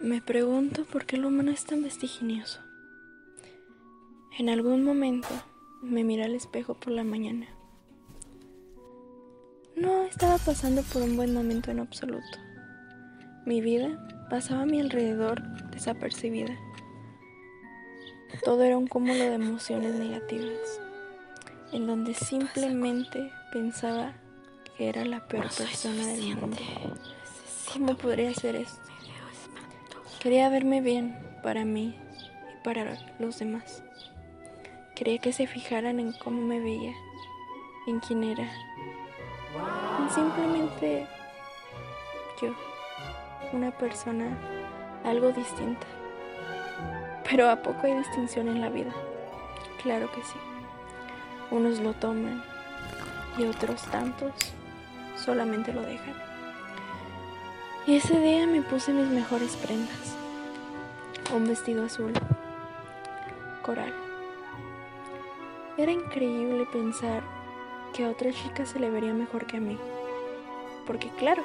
Me pregunto por qué el humano es tan vertiginoso. En algún momento me miré al espejo por la mañana. No estaba pasando por un buen momento en absoluto. Mi vida pasaba a mi alrededor desapercibida. Todo era un cúmulo de emociones negativas, en donde simplemente pensaba que era la peor persona del mundo. ¿Cómo podría hacer esto? Quería verme bien para mí y para los demás. Quería que se fijaran en cómo me veía, en quién era. Y simplemente yo, una persona algo distinta. Pero ¿a poco hay distinción en la vida? Claro que sí. Unos lo toman y otros tantos solamente lo dejan. Y ese día me puse mis mejores prendas. Un vestido azul, coral. Era increíble pensar que a otra chica se le vería mejor que a mí. Porque claro,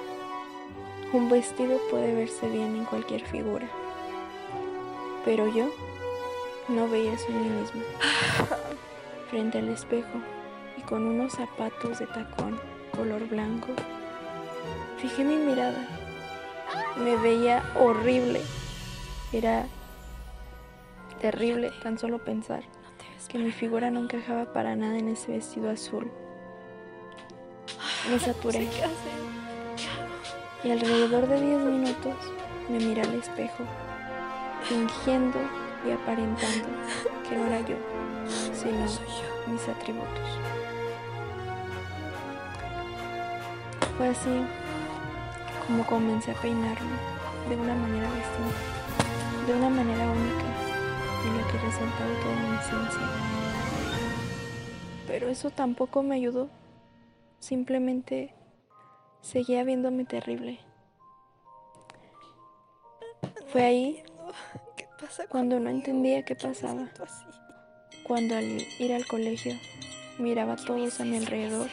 un vestido puede verse bien en cualquier figura. Pero yo no veía eso en mí misma. Frente al espejo y con unos zapatos de tacón color blanco, fijé mi mirada. Me veía horrible. Era terrible tan solo pensar que mi figura no encajaba para nada en ese vestido azul. Me saturé. Y alrededor de 10 minutos me miré al espejo, fingiendo y aparentando que no era yo, sino mis atributos. Fue así como comencé a peinarme de una manera distinta, de una manera única que resaltaba toda mi esencia. Pero eso tampoco me ayudó. Simplemente seguía viéndome terrible. Fue ahí cuando no entendía qué pasaba. Cuando al ir al colegio miraba a todos a mi alrededor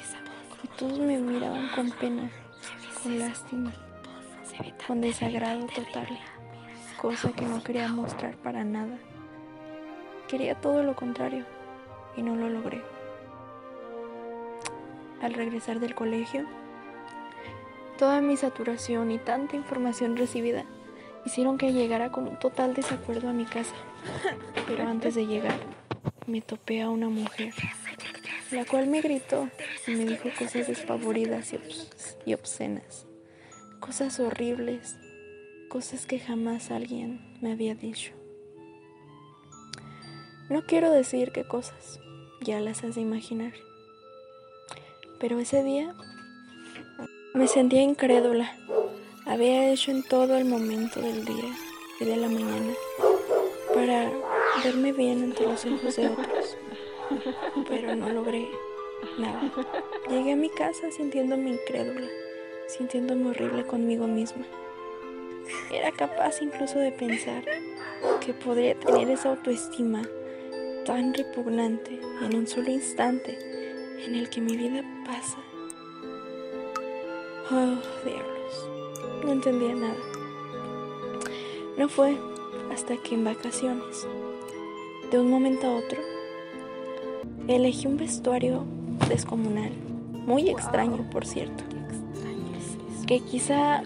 y todos me miraban con pena, con lástima, con desagrado total, cosa que no quería mostrar para nada. Quería todo lo contrario y no lo logré. Al regresar del colegio, toda mi saturación y tanta información recibida hicieron que llegara con un total desacuerdo a mi casa. Pero antes de llegar, me topé a una mujer, la cual me gritó y me dijo cosas despavoridas y, obs y obscenas, cosas horribles, cosas que jamás alguien me había dicho. No quiero decir qué cosas, ya las has de imaginar. Pero ese día me sentía incrédula. Había hecho en todo el momento del día y de la mañana para verme bien ante los ojos de otros. Pero no logré nada. Llegué a mi casa sintiéndome incrédula, sintiéndome horrible conmigo misma. Era capaz incluso de pensar que podría tener esa autoestima tan repugnante en un solo instante en el que mi vida pasa. Oh, diablos. No entendía nada. No fue hasta que en vacaciones, de un momento a otro, elegí un vestuario descomunal, muy extraño, por cierto, que quizá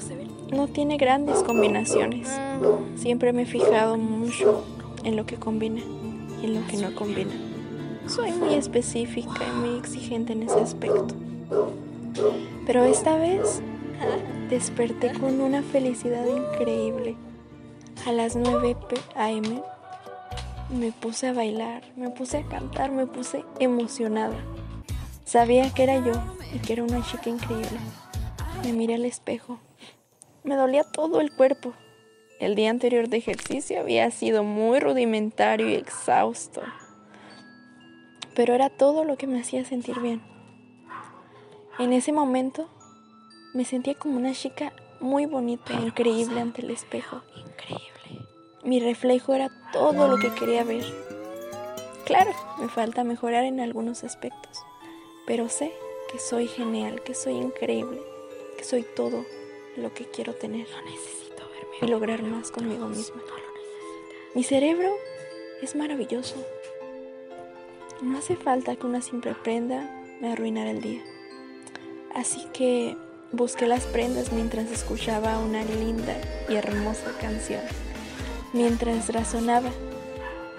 no tiene grandes combinaciones. Siempre me he fijado mucho en lo que combina y en lo que no combina. Soy muy específica y muy exigente en ese aspecto. Pero esta vez desperté con una felicidad increíble. A las 9 a.m. me puse a bailar, me puse a cantar, me puse emocionada. Sabía que era yo y que era una chica increíble. Me miré al espejo. Me dolía todo el cuerpo. El día anterior de ejercicio había sido muy rudimentario y exhausto pero era todo lo que me hacía sentir bien. En ese momento me sentía como una chica muy bonita e increíble ante el espejo. Increíble. Mi reflejo era todo lo que quería ver. Claro, me falta mejorar en algunos aspectos, pero sé que soy genial, que soy increíble, que soy todo lo que quiero tener. No necesito y lograr más conmigo misma. Mi cerebro es maravilloso. No hace falta que una simple prenda me arruinara el día. Así que busqué las prendas mientras escuchaba una linda y hermosa canción. Mientras razonaba,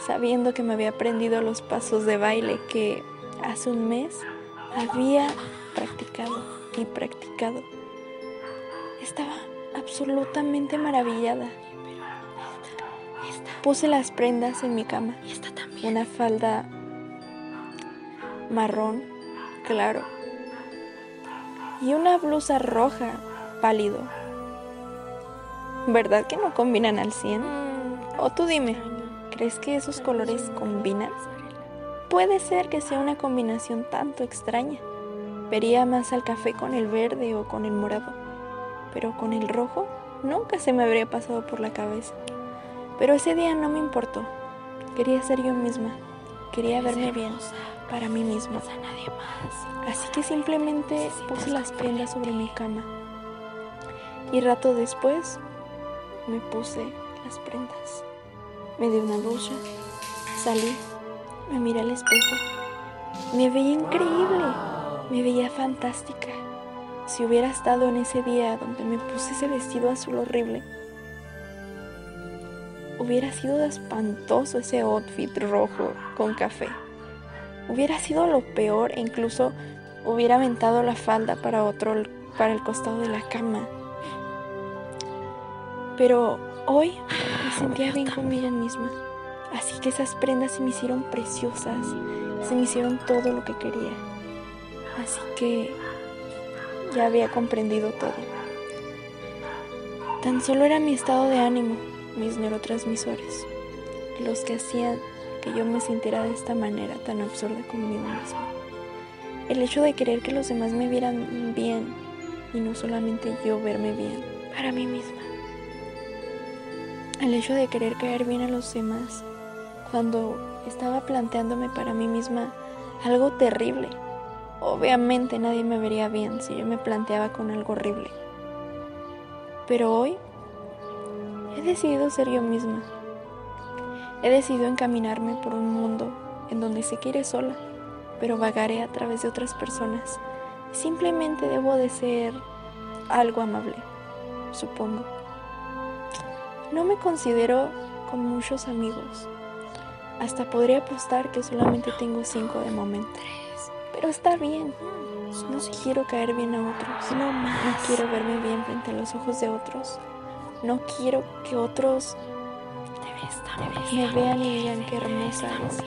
sabiendo que me había aprendido los pasos de baile que hace un mes había practicado y practicado. Estaba absolutamente maravillada. Puse las prendas en mi cama. Una falda marrón claro y una blusa roja pálido. ¿Verdad que no combinan al 100? O tú dime, ¿crees que esos colores combinan? Puede ser que sea una combinación tanto extraña. Vería más al café con el verde o con el morado, pero con el rojo nunca se me habría pasado por la cabeza. Pero ese día no me importó. Quería ser yo misma. Quería verme bien para mí misma. Así que simplemente puse las prendas sobre mi cama. Y rato después me puse las prendas. Me di una ducha, salí, me miré al espejo. Me veía increíble, me veía fantástica. Si hubiera estado en ese día donde me puse ese vestido azul horrible, hubiera sido espantoso ese outfit rojo con café. Hubiera sido lo peor e incluso hubiera aventado la falda para otro para el costado de la cama. Pero hoy me sentía bien conmigo misma. Así que esas prendas se me hicieron preciosas, se me hicieron todo lo que quería. Así que ya había comprendido todo. Tan solo era mi estado de ánimo, mis neurotransmisores, los que hacían que yo me sintiera de esta manera tan absurda conmigo misma. El hecho de querer que los demás me vieran bien y no solamente yo verme bien para mí misma. El hecho de querer caer bien a los demás cuando estaba planteándome para mí misma algo terrible. Obviamente nadie me vería bien si yo me planteaba con algo horrible. Pero hoy he decidido ser yo misma He decidido encaminarme por un mundo en donde se quiere sola, pero vagaré a través de otras personas. Simplemente debo de ser algo amable, supongo. No me considero con muchos amigos. Hasta podría apostar que solamente tengo cinco de momento. Pero está bien. No quiero caer bien a otros. No, no quiero verme bien frente a los ojos de otros. No quiero que otros me vean y digan qué hermosa es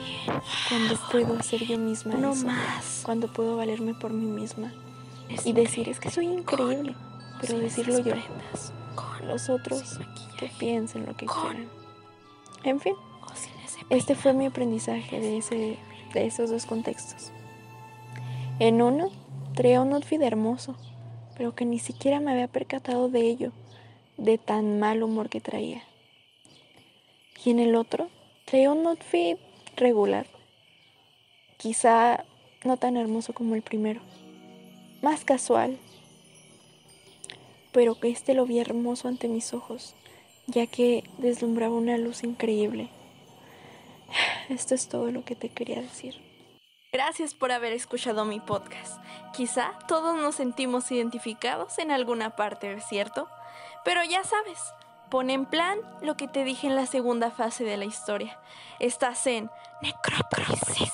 cuando puedo ser yo misma no más. cuando puedo valerme por mí misma y decir es que soy increíble pero decirlo yo los otros que piensen lo que quieran. En fin este fue mi aprendizaje de ese de esos dos contextos en uno traía un outfit hermoso pero que ni siquiera me había percatado de ello de tan mal humor que traía y en el otro traía un outfit regular. Quizá no tan hermoso como el primero. Más casual. Pero que este lo vi hermoso ante mis ojos, ya que deslumbraba una luz increíble. Esto es todo lo que te quería decir. Gracias por haber escuchado mi podcast. Quizá todos nos sentimos identificados en alguna parte, ¿cierto? Pero ya sabes, Pon en plan lo que te dije en la segunda fase de la historia. Estás en necrocrisis